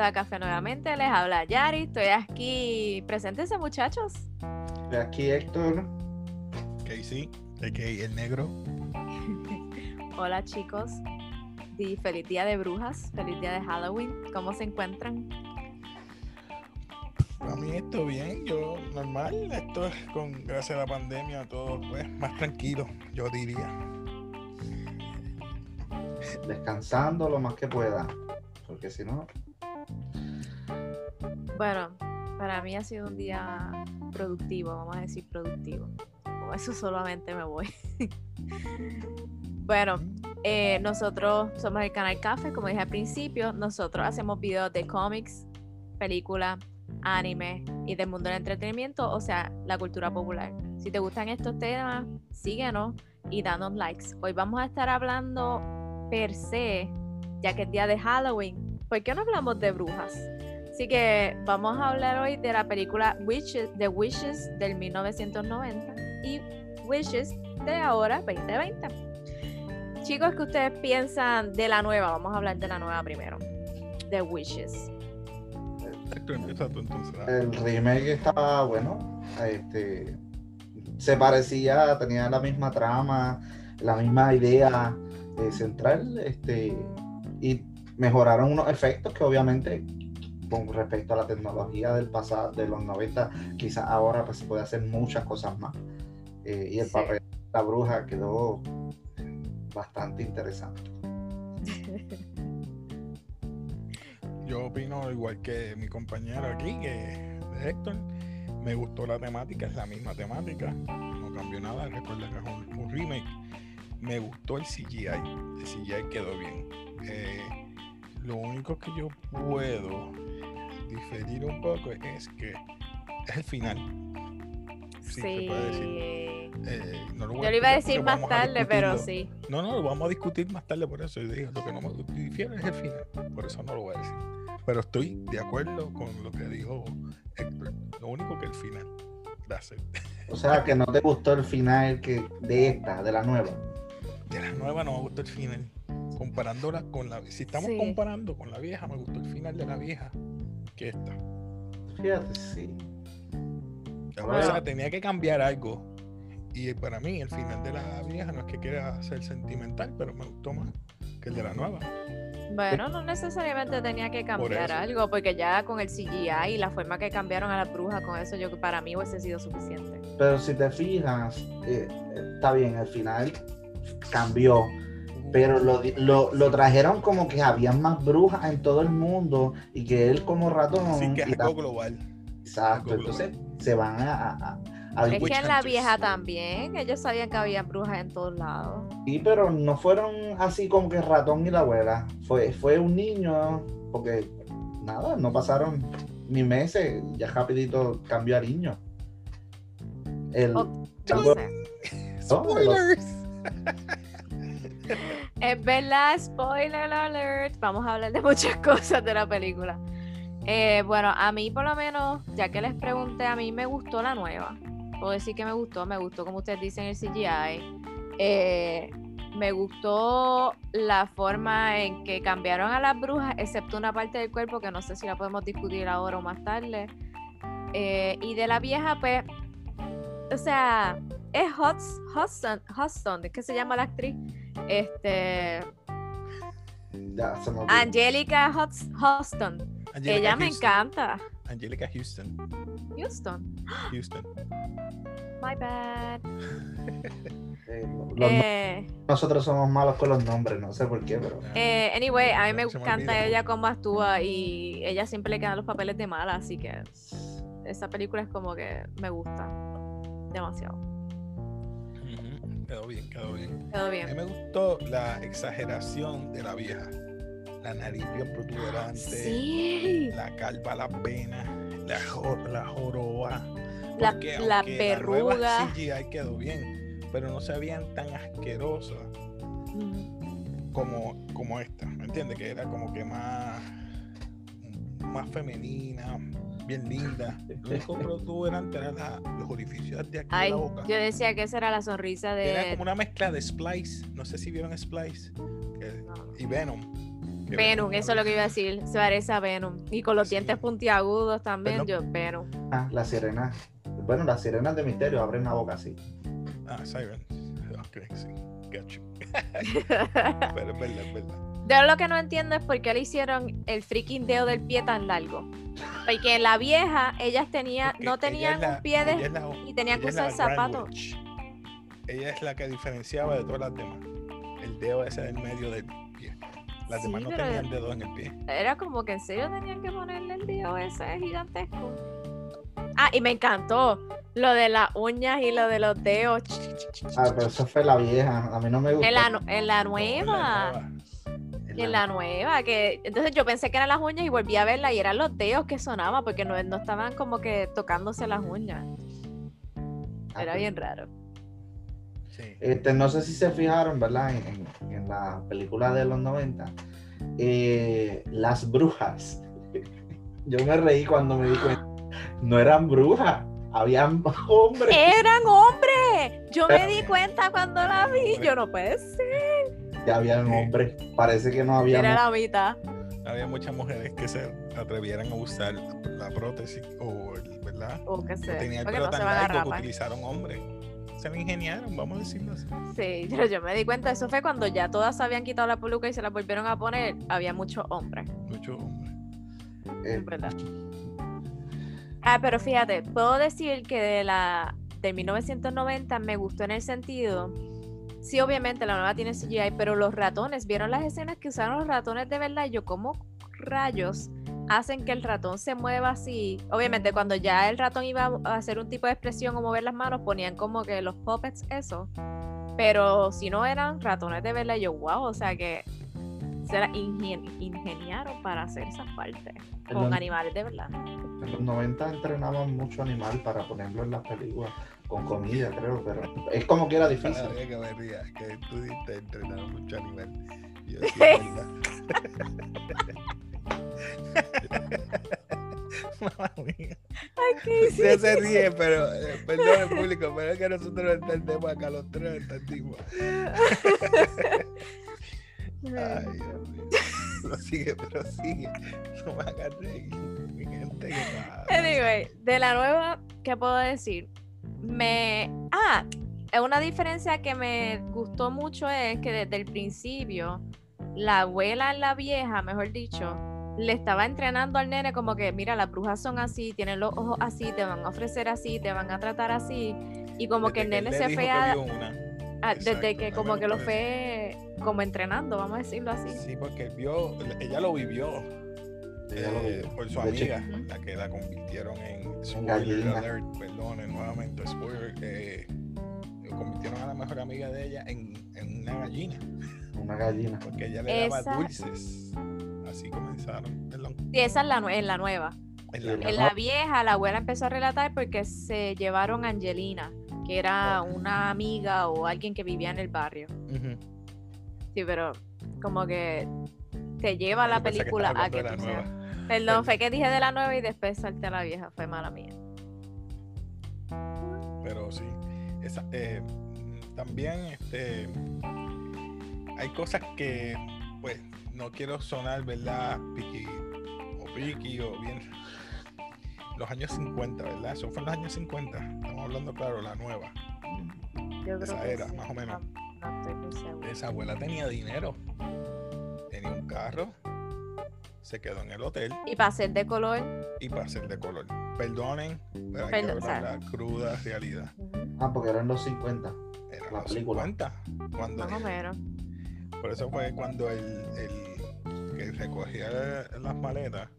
bienvenidos a Café nuevamente. Les habla Yari. Estoy aquí. Preséntense, muchachos. De aquí Héctor. Casey, de que el negro. Hola, chicos. Y feliz día de brujas, feliz día de Halloween. ¿Cómo se encuentran? A mí esto bien, yo normal, esto es con gracias a la pandemia todo pues más tranquilo, yo diría. Descansando lo más que pueda, porque si no, Bueno, para mí ha sido un día productivo, vamos a decir productivo. Eso solamente me voy. bueno, eh, nosotros somos el canal Café, como dije al principio. Nosotros hacemos videos de cómics, películas, anime y del mundo del entretenimiento, o sea, la cultura popular. Si te gustan estos temas, síguenos y danos likes. Hoy vamos a estar hablando per se, ya que es día de Halloween. ¿Por qué no hablamos de brujas? Así que vamos a hablar hoy de la película Witches, The Wishes del 1990 y Wishes de ahora, 2020. Chicos, ¿qué ustedes piensan de la nueva? Vamos a hablar de la nueva primero. The Wishes. Héctor, empieza tú entonces. el remake estaba bueno. Este, se parecía, tenía la misma trama, la misma idea eh, central. Este, y mejoraron unos efectos que obviamente con respecto a la tecnología del pasado, de los 90, quizás ahora pues se puede hacer muchas cosas más. Eh, y el Sí. papel de la bruja quedó bastante interesante. Yo opino igual que mi compañero aquí, que Héctor. Me gustó la temática, es la misma temática, no cambió nada, recuerda que es un, un remake. Me gustó el CGI, el CGI quedó bien. Eh, lo único que yo puedo diferir un poco es que es el final. Sí, se puede decir. Sí. Eh, no lo voy Yo lo iba a decir más tarde, pero sí. No, no, lo vamos a discutir más tarde por eso. Yo dije, lo que no me difiere es el final. Por eso no lo voy a decir. Pero estoy de acuerdo con lo que dijo Héctor. Lo único que el final. Gracias. O sea, que no te gustó el final que, de esta, de la nueva. De la nueva no me gustó el final. Comparándola con la. Si estamos Sí. comparando con la vieja, me gustó el final de la vieja que esta. Fíjate, sí. O Bueno. sea, tenía que cambiar algo. Y para mí, el final de la vieja no es que quiera ser sentimental, pero me gustó más que el de la nueva. Bueno, no necesariamente tenía que cambiar algo, porque ya con el CGI y la forma que cambiaron a la bruja, con eso yo para mí hubiese sido suficiente. Pero si te fijas, eh, está bien, al final cambió. Pero lo, di- lo, lo trajeron como que había más brujas en todo el mundo y que él como ratón. Sí, que es algo global. Exacto, algo entonces se van a... a- Es que en la vieja también, ellos sabían que había brujas en todos lados. Sí, pero no fueron así como que ratón y la abuela. Fue, fue un niño, porque nada, no pasaron ni meses, ya rapidito cambió a niño. El, Oh, sé. Spoilers. Es verdad, spoiler alert. Vamos a hablar de muchas cosas de la película. Eh, bueno, a mí por lo menos, ya que les pregunté, a mí me gustó la nueva. Puedo decir que me gustó, me gustó como ustedes dicen el CGI. Eh, me gustó la forma en que cambiaron a las brujas, excepto una parte del cuerpo que no sé si la podemos discutir ahora o más tarde. Eh, y de la vieja, pues, o sea, es Hudson, Hudson, Hudson, que se llama la actriz. Este, me olvidó. Angelica Ella me Houston. encanta. Angelica Houston. Houston. Houston. My bad. Eh, Eh, nosotros somos malos con los nombres, no sé por qué, pero... eh, anyway, a mí me me encanta ella cómo actúa y ella siempre le quedan los papeles de mala, así que esa película es como que me gusta demasiado. Quedó bien, quedó bien. Quedó A mí me gustó la exageración de la vieja. La nariz bien protuberante. Sí. La calva, la pena. La, jo- la joroba. La- Porque la aunque nueva verruga. CGI quedó bien, pero no se veían tan asquerosas Mm, como, como esta. ¿Me entiendes? Que era como que más, más femenina, bien linda. Lo único protuberante era la- los orificios de aquí de Ay, la boca. yo decía que esa era la sonrisa Era de. como una mezcla de Splice. No sé si vieron Splice. que- y Venom. Venom, eso es lo que iba a decir. Se parece a Venom. Y con los Sí. dientes puntiagudos también, Pero- yo, Venom. Ah, las sirenas. Bueno, las sirenas de misterio abren la boca así. Ah, Siren. Ok, sí. Got you. Pero es verdad, es verdad. Yo lo que no entiendo es por qué le hicieron el freaking dedo del pie tan largo. Porque en la vieja, ellas tenía, Porque no ella tenían la- un pie de... la- y tenían que usar la zapatos. Witch. Ella es la que diferenciaba de todas las demás. El dedo ese del medio del pie. Las Sí, demás no tenían dedos en el pie. Era como que en serio tenían que ponerle el dedo ese gigantesco. Ah, y me encantó lo de las uñas y lo de los dedos. Ah, pero eso fue la vieja. A mí no me gustó. En la, en la No, nueva. en Y en la nueva, que entonces yo pensé que eran las uñas y volví a verla y eran los dedos que sonaban porque no, no estaban como que tocándose las uñas. Ah, Era pues, bien raro. Sí. Este, no sé si se fijaron, ¿verdad? En, en- en la película de los 90. eh, las brujas. Yo me reí cuando me di cuenta. No eran brujas, habían hombres. ¡Eran hombres! Yo me di cuenta cuando la vi. Yo no puede ser. Ya habían hombres. Parece que no había. Era la mitad. Había muchas mujeres que se atrevieran a usar la prótesis o el, ¿verdad? O que sé. tenía el pelo no se tan largo que utilizaron hombres. Se lo ingeniaron, vamos a decirlo así. Sí, pero yo me di cuenta. Eso fue cuando ya todas se habían quitado la peluca y se la volvieron a poner. Había muchos hombres. Muchos hombres. Eh, Es verdad. Ah, pero fíjate, puedo decir que de la de 1990 me gustó en el sentido. Sí, obviamente la nueva tiene CGI, pero los ratones, ¿vieron las escenas que usaron los ratones de verdad? Yo, ¿cómo rayos hacen que el ratón se mueva así? Obviamente, cuando ya el ratón iba a hacer un tipo de expresión o mover las manos, ponían como que los puppets, eso. Pero si no eran ratones de verdad, yo, wow, o sea que se la ingen- ingeniaron para hacer esas partes con animales de verdad. En los 90 entrenaban mucho animal para ponerlo en las películas. Con comida, creo, pero es como que era difícil. Cada vez que me ría, que tú dijiste entrenar mucho animal. Yo decía, "Es verdad. Mamma mía. Ay, ¿qué Usted se ríe, pero eh, perdón el público, pero es que nosotros entendemos acá los tres entendimos. Ay, Dios mío. No sigue, pero sigue. No me hagas reír. Mi gente, ¿qué pasa? Anyway, de la nueva, ¿qué puedo decir? Me. Ah, una diferencia que me gustó mucho es que desde el principio, la abuela la vieja, mejor dicho, le estaba entrenando al nene como que, mira, las brujas son así, tienen los ojos así, te van a ofrecer así, te van a tratar así. Y como que el nene le se fue que a- una. A- desde que como que lo fue como entrenando, vamos a decirlo así. Sí, porque vio, ella lo vivió Ella lo eh, vivió. por su amiga, la que la convirtieron en spoiler gallina. alert, perdonen nuevamente, spoiler, eh, convirtieron a la mejor amiga de ella en, en una gallina, Una gallina. porque ella le daba dulces. Así comenzaron, perdón. Sí, esa es la, nue- en la nueva. En la En la vieja, la abuela empezó a relatar porque se llevaron a Angelina, que era una amiga o alguien que vivía en el barrio. Sí, pero como que te lleva la que película estaba a que tú seas. Perdón, fue que dije de la nueva y después salté a la vieja, fue mala mía. pero sí. Esa, eh, también este, hay cosas que, pues, no quiero sonar, ¿verdad? Piqui o piqui o bien. Los años 50, ¿verdad? Eso fue en los años 50. Estamos hablando, claro, la nueva. Yo creo Esa que era, sí, más o menos. No, no estoy muy segura. Esa abuela tenía dinero. Tenía un carro. Se quedó en el hotel Y para ser de color, y para ser de color. Perdonen, pero hay Perdón, que hablar la cruda realidad. Ah, porque eran los 50. Era la los película. 50. Cuando, más o menos. Por eso fue cuando el, el que recogía las maletas,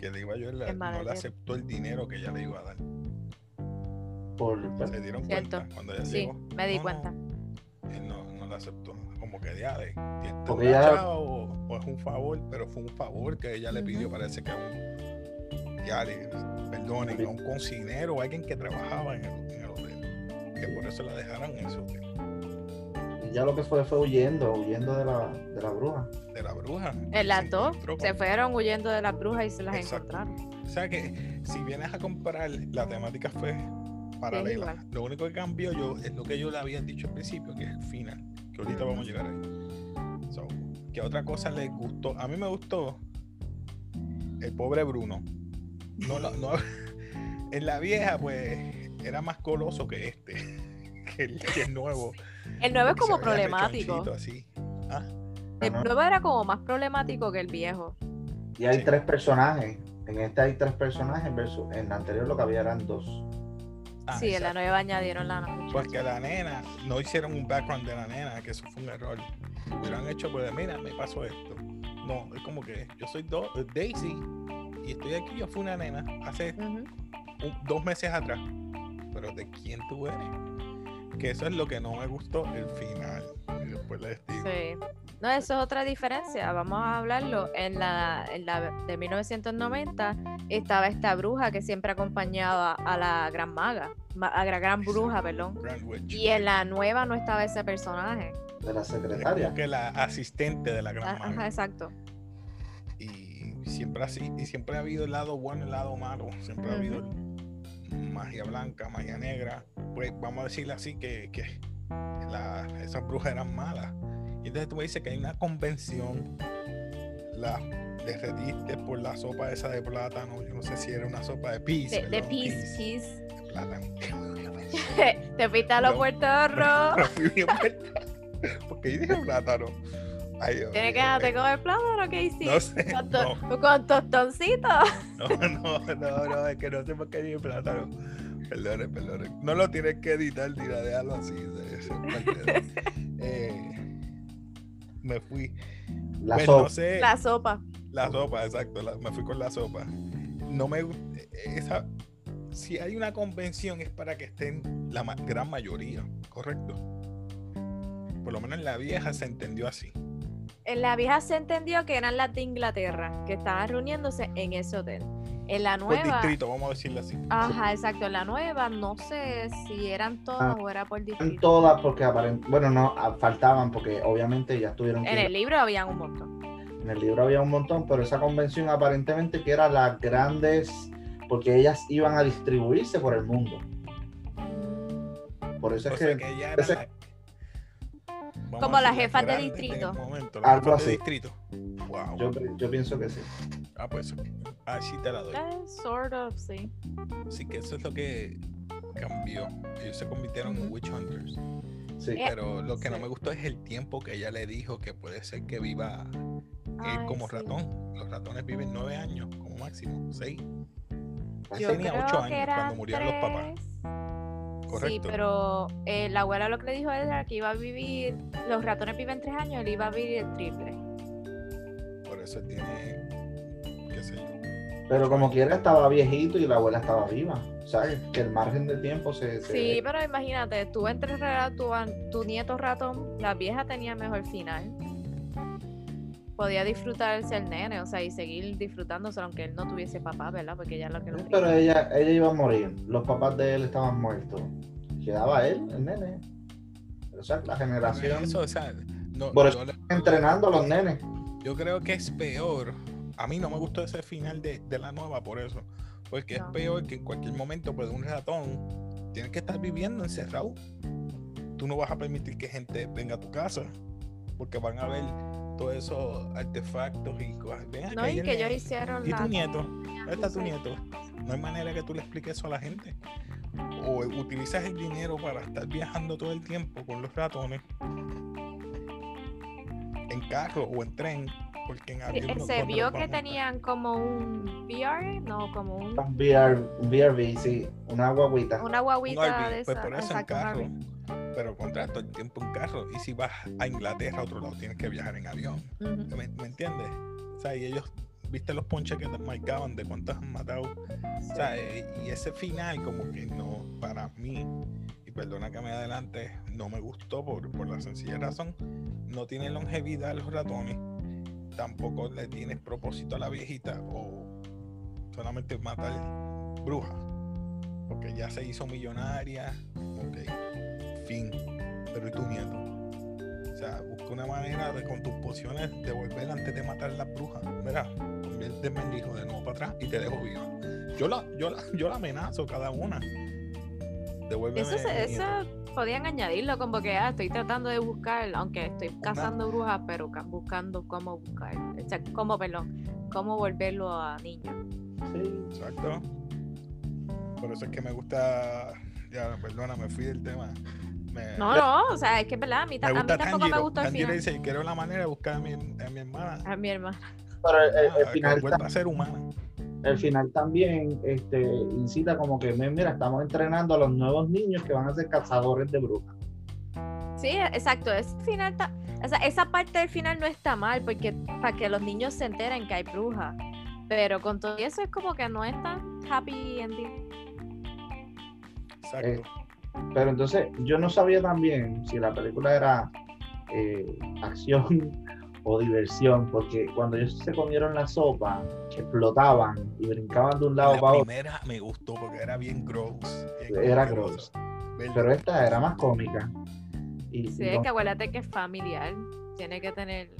que le iba a ayudar, no le aceptó el dinero que ella le iba a dar. Por, Se dieron Cierto. cuenta cuando ella Sí, llegó. me di No, cuenta. No, él no, no le aceptó. Como que ya de, ¿tienes Porque ella- o, o es un favor, pero fue un favor que ella le pidió, Ujú. parece que a un, ya le, perdonen, a un cocinero o alguien que trabajaba en el, en el hotel. Que por eso la dejaron en ese hotel. Ya lo que fue fue huyendo, huyendo de la, de la bruja. De la bruja. En las Se dos se fueron huyendo de las brujas y se las Exacto. encontraron. O sea que si vienes a comparar, la temática fue paralela. lo único que cambió yo es lo que yo le había dicho al principio, que es el final. Que ahorita vamos a llegar ahí. So, ¿Qué otra cosa les gustó? A mí me gustó el pobre Bruno. No, no, en la vieja, pues, era más coloso que este, que el, que el nuevo. El nuevo es como problemático. así. Ah, El nuevo era como más problemático que el viejo. Y hay Sí. tres personajes. En este hay tres personajes versus en la anterior lo que había eran dos. ah, sí, en la nueva añadieron la muchacha. Porque la nena, no hicieron un background de la nena, que eso fue un error. Hubieran hecho, pues, mira, me pasó esto. No, es como que yo soy Do- Daisy y estoy aquí, yo fui una nena hace un- dos meses atrás. Pero ¿de quién tú eres? Que eso es lo que no me gustó el final. Y después les digo. Sí. No, eso es otra diferencia. Vamos a hablarlo. En la, en la de 1990 estaba esta bruja que siempre acompañaba a la gran maga, ma- a la gran bruja, perdón. Y en la nueva no estaba ese personaje. De la Es secretaria. como que la asistente de la Ah, gran Ajá, maga. exacto. Y siempre así, y siempre ha habido el lado bueno y el lado malo. Siempre ha habido el- magia blanca, magia negra. Pues vamos a decirle así que, que la- esas brujas eran malas. Y entonces tú me dices que hay una convención, la derretiste por la sopa esa de plátano. Yo no sé si era una sopa de pis. De, de pis, peace. plátano. Te fuiste a los No. Puerto Rico. Me fui bien vuelta, Porque yo dije plátano. Ay, Dios Tienes que dejarte eh, comer plátano, ¿qué hiciste? No sé. Con, No, to- con tostoncito. no, no, no, no, es que no sé por qué dije plátano. Perdone, perdone. No lo tienes que editar ni nada, déjalo así. de- eh, me fui. La Pues, sopa. no sé. La sopa. La sopa, exacto. la- me fui con la sopa. No me gusta. Esa, si hay una convención es para que estén la gran mayoría, ¿correcto? Por lo menos en la vieja se entendió así. En la vieja se entendió que eran las de Inglaterra, que estaban reuniéndose en ese hotel. En la Por nueva. distrito, vamos a decirlo así. Ajá, exacto. En la nueva no sé si eran todas Ah, o era por distrito. todas porque aparent bueno no faltaban porque obviamente ya estuvieron En que- el libro habían un montón. en el libro había un montón pero esa convención aparentemente que era las grandes porque ellas iban a distribuirse por el mundo por eso O es sea que, era Como las jefas de distrito. momento, las Algo jefas de así. distrito. Wow. yo, yo pienso que sí Ah, pues así te la doy. Eh, sort of, sí. Así que eso es lo que cambió. Ellos se convirtieron en witch hunters. sí Eh, Pero lo que no me gustó es el tiempo que ella le dijo que puede ser que viva él Ay, como sí. ratón. Los ratones viven nueve años como máximo, seis. Yo tenía creo ocho que años eran cuando murieron los papás. Sí, pero eh, la abuela lo que le dijo era que iba a vivir, los ratones viven tres años, él iba a vivir el triple. Por eso tiene, qué sé yo. pero como quiera estaba viejito y la abuela estaba viva sabes que el margen de tiempo se, se- Sí, pero imagínate, tú entre tu, an- tu nieto ratón, la vieja tenía mejor final. Podía disfrutarse el nene, o sea, y seguir disfrutándose aunque él no tuviese papá, ¿verdad? Porque ella es lo que lo Sí, pero ella ella iba a morir los papás de él estaban muertos quedaba él el nene o sea la generación Eso, o sea, no, Por le- entrenando a los nenes yo creo que es peor. A mí no me gustó ese final de, de la nueva por eso. Porque es No. peor que en cualquier momento, pues un ratón, tienes que estar viviendo encerrado. Tú no vas a permitir que gente venga a tu casa. Porque van a ver todos esos artefactos y cosas. No, y que ellos hicieron ¿Y la... tu nieto? ¿Dónde está tu nieto? No hay manera que tú le expliques eso a la gente. O utilizas el dinero para estar viajando todo el tiempo con los ratones en carro o en tren. Porque en avión no- se ¿dónde vio que tenían como un VR, no, como un, Un VR, un VRV, sí, una guaguita. una guaguita Un RV, de pues esa. por eso en exacto, carro. Pero contra todo el tiempo en carro. Y si vas a Inglaterra a otro lado, tienes que viajar en avión. Ujú. ¿Me, me entiendes? O sea, y ellos, viste los ponches que te marcaban de cuántos han matado. O sea, eh, y ese final como que no, para mí, y perdona que me adelante, no me gustó por, por la sencilla razón, no tiene longevidad los ratones, tampoco le tienes propósito a la viejita o solamente matar brujas, porque ya se hizo millonaria, ok, fin, pero ¿y tu nieto? O sea, busca una manera de con tus pociones devolver antes de matar a las brujas. Mira, conviérteme en hijo de nuevo para atrás y te dejo viva. Yo la, yo la, yo la amenazo cada una. Devuélveme. Eso, se- eso podían añadirlo como que ah, estoy tratando de buscar, aunque estoy cazando brujas, pero ca- buscando cómo buscar, o sea, cómo, perdón, cómo volverlo a niño. Sí. Exacto. Por eso es que me gusta. Ya, perdona, me fui del tema. Me, No, no, o sea, es que es verdad, a mí, a mí gusta tampoco me Tanjiro. gustó el Tanjiro final. dice: Quiero la manera de buscar a mi, a mi hermana. A mi hermana. Pero el, el- el Ah, final que vuelva a ser humana. el final también este, incita como que, mira, estamos entrenando a los nuevos niños que van a ser cazadores de brujas. Sí, exacto, ese final ta- o sea, esa parte del final no está mal, porque para que los niños se enteren que hay brujas. Pero con todo eso es como que no es tan happy ending. Exacto. Eh, Pero entonces yo no sabía también si la película era eh, acción o diversión, porque cuando ellos se comieron la sopa, explotaban y brincaban de un lado la para otro. primera me gustó porque era bien gross. bien Era gross. Ver- Pero esta era más cómica. Y, Sí, y es que acuérdate que es familiar, tiene que tener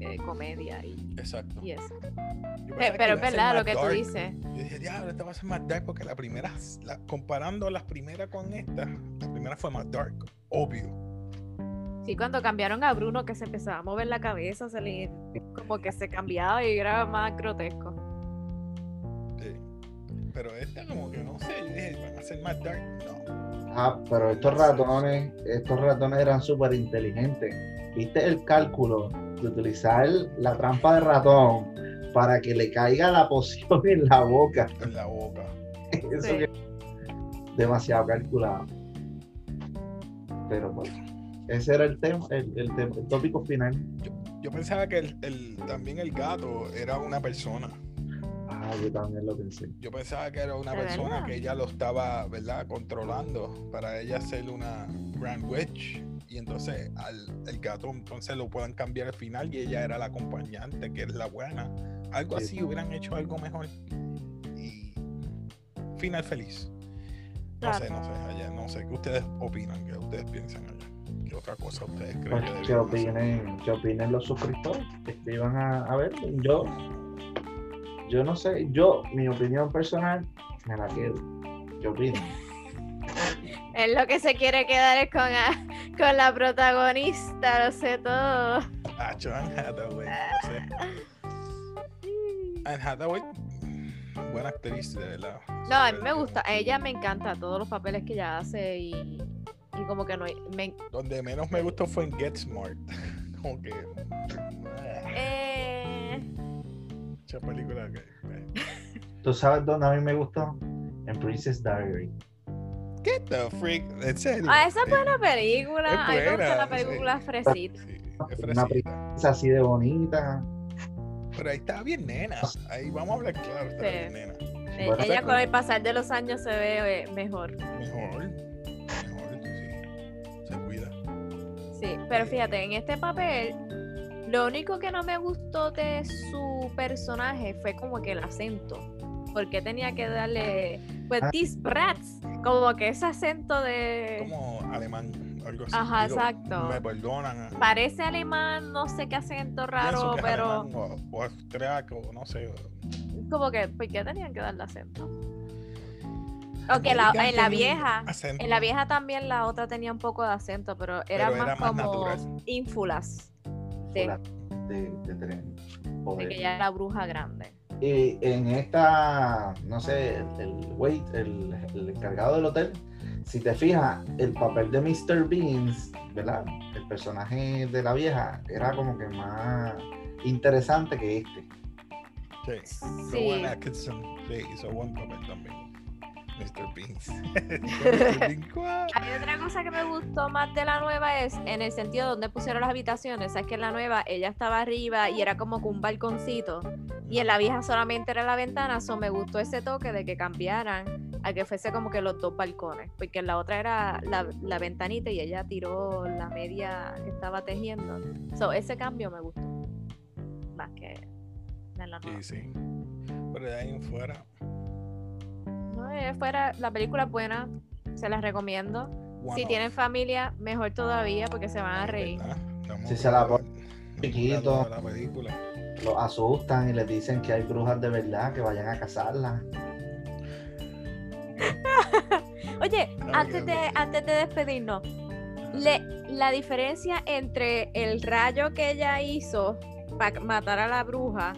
eh, comedia y, Exacto. y eso. Pensaba Pero es verdad lo que tú dices. Yo dije, diablo, esta va a ser más dark porque la primera, la- comparando las primeras con esta, la primera fue más dark, obvio. Sí, cuando cambiaron a Bruno que se empezaba a mover la cabeza, se le como que se cambiaba y era más grotesco. Sí. Pero esta como que no sé, yo dije, van a ser más dark. No. Ah, pero estos ratones, estos ratones eran súper inteligentes. ¿Viste el cálculo de utilizar la trampa de ratón para que le caiga la poción en la boca? En la boca. Eso Sí. que- demasiado calculado. Pero bueno, ese era el tema, el, el tema- el tópico final. Yo pensaba que el, el- también el gato era una persona. Ah, yo también lo pensé. Yo pensaba que era una ¿De persona verdad? que ella lo estaba, ¿verdad? Controlando para ella ser una Grand Witch. Y entonces al el gato entonces lo puedan cambiar al final y ella era la acompañante, que es la buena. Algo Sí. así, hubieran hecho algo mejor. Y final feliz. No sé, no sé, allá, no sé. ¿Qué ustedes opinan? ¿Qué ustedes piensan allá? ¿Qué otra cosa ustedes creen Pues, que opinen, ¿Qué opinen los suscriptores? Que a, a ver. Yo, yo no sé, yo, mi opinión personal, me la quedo. ¿Qué opinan? Él lo que se quiere quedar es con, a- con la protagonista, lo sé todo. Ah, Anne Hathaway, no sé. Anne Hathaway, buena actriz, de verdad. No, a mí me gusta, a ella me encanta todos los papeles que ella hace y, y como que no hay- me, Donde menos me gustó fue en Get Smart. Como que. eh, Mucha película que. ¿Tú sabes dónde a mí me gustó? En Princess Diary. Get the freak. En serio. Ah, esa es buena película. Es buena, la sí. película fresita. Sí, es Una. Es así de bonita. Pero ahí estaba bien nena. Ahí vamos a hablar claro, Sí. bien nena. Bueno, ella con el pasar de los años se ve eh, mejor. Mejor. Mejor, sí. Se cuida. Sí, pero fíjate, en este papel, lo único que no me gustó de su personaje fue como que el acento. Porque tenía que darle, pues, Ah. these brats, como que ese acento de... Como alemán, algo así. Ajá, Digo, exacto. Me perdonan. Parece alemán, no sé qué acento raro, que es pero alemán O, o austriaco, no sé. como que, ¿por qué tenían que darle acento? Aunque la, American en la vieja, en la vieja también la otra tenía un poco de acento, pero era Pero más era más como natural. ínfulas de, de, de de poder. que ella era bruja grande. Y en esta, no sé, el, el wait, el, el encargado del hotel, si te fijas, el papel de Mr. Beans, ¿verdad? El personaje de la vieja era como que más interesante que este. Sí. Sí. Rowan Atkinson sí, hizo buen papel también. Mr. Beans. Hay otra cosa que me gustó más de la nueva es en el sentido donde pusieron las habitaciones. Es que en la nueva ella estaba arriba y era como que un balconcito. Y en la vieja solamente era la ventana. So me gustó ese toque de que cambiaran a que fuese como que los dos balcones. Porque en la otra era la, la ventanita y ella tiró la media que estaba tejiendo. So ese cambio me gustó. Más que en la nueva. Sí, sí. Pero de ahí en fuera. Eh, fuera, la película es buena. Se las recomiendo. one Si off. tienen familia, mejor todavía porque se van a reír. Si se la hablando- pon- estamos chiquito. La película. Los asustan y les dicen que hay brujas de verdad, que vayan a cazarlas. Oye, antes de, antes de despedirnos, le- la diferencia entre el rayo que ella hizo para matar a la bruja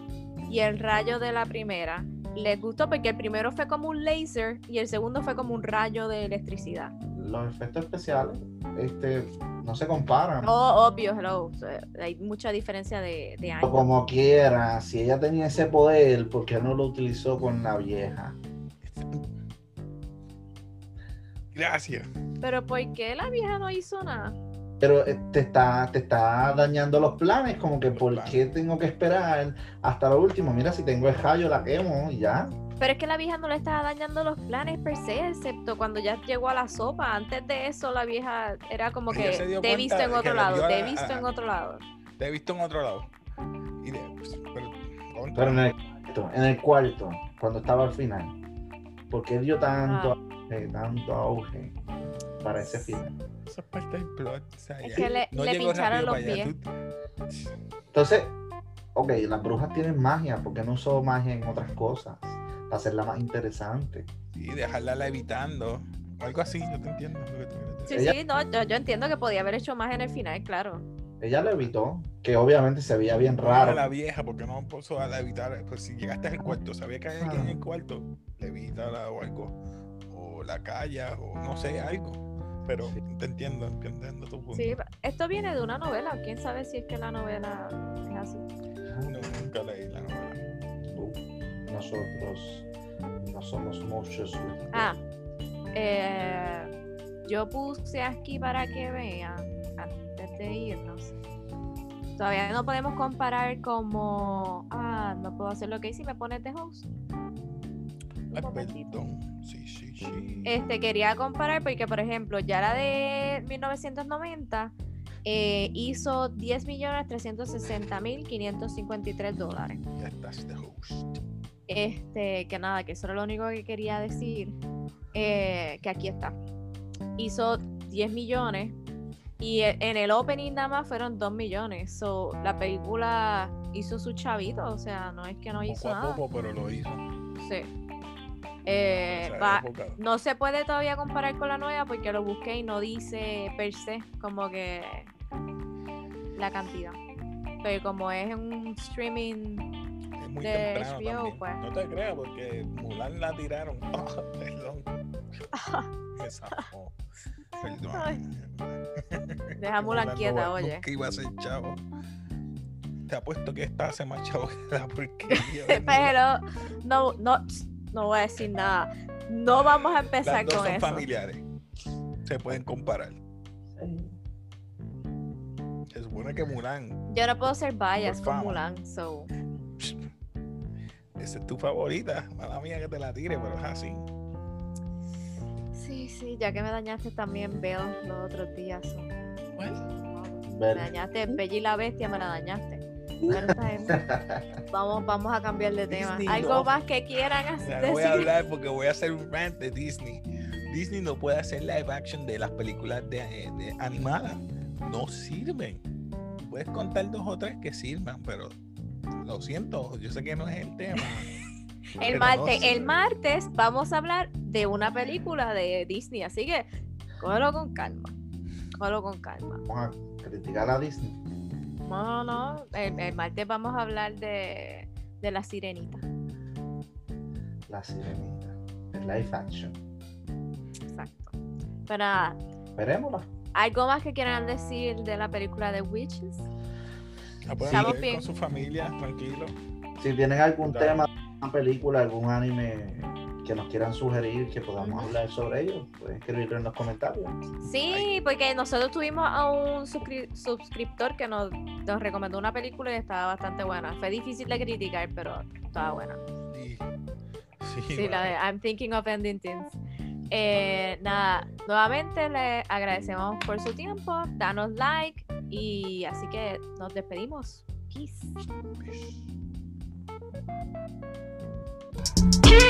y el rayo de la primera, les gustó porque el primero fue como un laser y el segundo fue como un rayo de electricidad. Los efectos especiales este, no se comparan. Oh, obvio, hello. o sea, Hay mucha diferencia de, de años. como quiera, si ella tenía ese poder, ¿por qué no lo utilizó con la vieja? Gracias. Pero ¿por qué la vieja no hizo nada? Pero eh, te está, te está dañando los planes, como que Los ¿por planes. qué tengo que esperar hasta lo último? Mira, si tengo el rayo, la quemo y ya. Pero es que la vieja no le estaba dañando los planes per se, excepto cuando ya llegó a la sopa. Antes de eso, la vieja era como que te he visto en otro lado, te he la- visto en otro lado. Te he visto en otro lado. Y de, pues, pero, en el cuarto, en el cuarto, cuando estaba al final, ¿por qué dio tanto, Ah. auge, tanto auge para ese final? Esa es parte del plot. o sea, Es ya que le- no le pincharon los pies. Entonces, ok, las brujas tienen magia, ¿por qué no usó magia en otras cosas? Para hacerla más interesante. Sí, dejarla levitando. Algo así, yo te entiendo lo que Sí. Ella- sí, no, yo, yo entiendo que podía haber hecho más en el final, claro. Ella le evitó, que obviamente se veía bien raro. la vieja, porque no puso a levitar. Pues si llegaste al cuarto, sabía que hay alguien en el cuarto, levítala o algo. O la calla, o no sé, algo. Pero Sí. te entiendo, entiendo tu punto. Sí, esto viene de una novela. ¿Quién sabe si es que la novela es así? No, nunca leí la novela. Uh, Nosotros no somos muchos. Ah, eh, yo puse aquí para que vean, antes de irnos. Todavía no podemos comparar como. Ah, no puedo hacer lo que hice y me pones de host. Ay, perdón. Sí, sí. Este, quería comparar porque, por ejemplo, ya la de 1990 eh, hizo 10.360.553 dólares. Este, que nada, que eso era lo único que quería decir. eh, que aquí está. Hizo 10 millones y e- en el opening nada más fueron 2 millones. So, la película hizo su chavito, o sea, no es que no hizo Poco a nada. poco, pero lo hizo. Sí. Eh, va- no se puede todavía comparar con la nueva porque lo busqué y no dice per se como que la cantidad. Pero como es un streaming, Es muy de HBO, también. pues. No te creas, porque Mulan la tiraron. Perdón. Me zafó. Perdón. Deja Mulan quieta, oye. Nunca iba a ser chavo. Te apuesto que esta hace más chavo que la porquería. Pero no, no, no voy a decir nada. No vamos a empezar Las dos con son eso. familiares. Se pueden comparar. Se supone que Mulan, Yo no puedo ser bias con fama. Mulan, so. esa es tu favorita. Mala mía que te la tire, pero es así. Sí, sí, ya que me dañaste también veo los otros días. so. Bueno, Me dañaste, Bella y la Bestia me la dañaste. Vamos, vamos a cambiar de tema. Disney Algo no. más que quieran hacer. no voy a hablar porque voy a hacer un rant de Disney. Disney no puede hacer live action de las películas de, eh, de animadas. No sirven. Puedes contar dos o tres que sirvan, pero lo siento, yo sé que no es el tema. El no martes, el martes vamos a hablar de una película de Disney, así que cógelo con calma. Cógelo con calma. Vamos a criticar a Disney. No, no, no. El, el martes vamos a hablar de, de la sirenita. La sirenita. El live action. Exacto. Pero nada, Veremosla. ¿algo más que quieran decir de la película de Witches? La pueden Estamos ver bien. con su familia, tranquilo. Si tienen algún Dale. tema, una película, algún anime que nos quieran sugerir que podamos hablar sobre ellos, pueden escribirlo en los comentarios. Sí, porque nosotros tuvimos a un suscri- suscriptor que nos, nos recomendó una película y estaba bastante buena. Fue difícil de criticar, pero estaba buena. Sí, sí, Sí, la de I'm thinking of ending things. Eh, nada, nuevamente le agradecemos por su tiempo, danos like y así que nos despedimos. Peace. Peace. Thank.